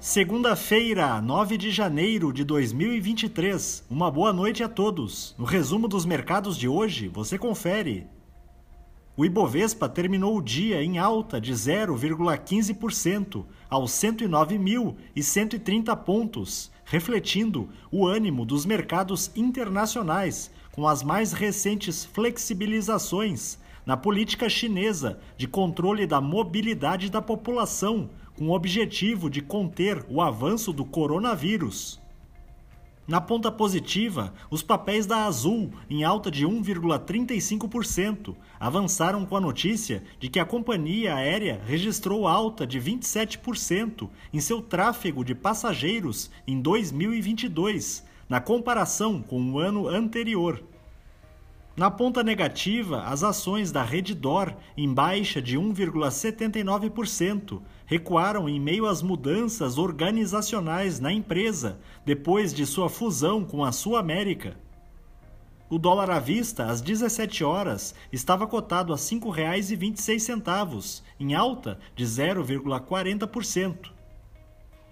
Segunda-feira, 9 de janeiro de 2023. Uma boa noite a todos. No resumo dos mercados de hoje, você confere. O Ibovespa terminou o dia em alta de 0,15% aos 109.130 pontos, refletindo o ânimo dos mercados internacionais com as mais recentes flexibilizações na política chinesa de controle da mobilidade da população, com o objetivo de conter o avanço do coronavírus. Na ponta positiva, os papéis da Azul, em alta de 1,35%, avançaram com a notícia de que a companhia aérea registrou alta de 27% em seu tráfego de passageiros em 2022, na comparação com o ano anterior. Na ponta negativa, as ações da Reddor, em baixa de 1,79%, recuaram em meio às mudanças organizacionais na empresa depois de sua fusão com a Sul América. O dólar à vista, às 17 horas, estava cotado a R$ 5,26, em alta de 0,40%.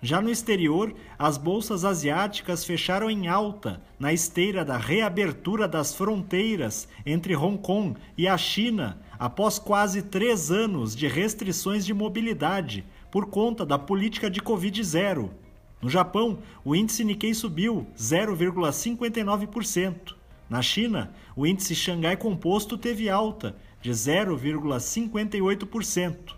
Já no exterior, as bolsas asiáticas fecharam em alta, na esteira da reabertura das fronteiras entre Hong Kong e a China, após quase três anos de restrições de mobilidade por conta da política de Covid-0. No Japão, o índice Nikkei subiu 0,59%. Na China, o índice Xangai Composto teve alta de 0,58%.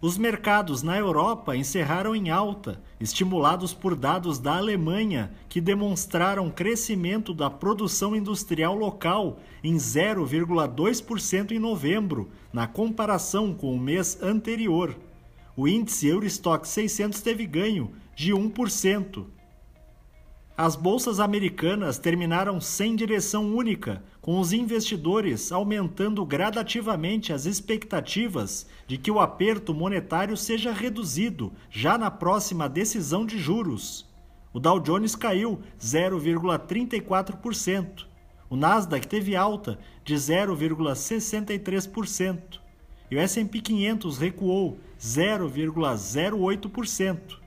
Os mercados na Europa encerraram em alta, estimulados por dados da Alemanha, que demonstraram crescimento da produção industrial local em 0,2% em novembro, na comparação com o mês anterior. O índice Eurostock 600 teve ganho de 1%. As bolsas americanas terminaram sem direção única, com os investidores aumentando gradativamente as expectativas de que o aperto monetário seja reduzido já na próxima decisão de juros. O Dow Jones caiu 0,34%. O Nasdaq teve alta de 0,63% e o S&P 500 recuou 0,08%.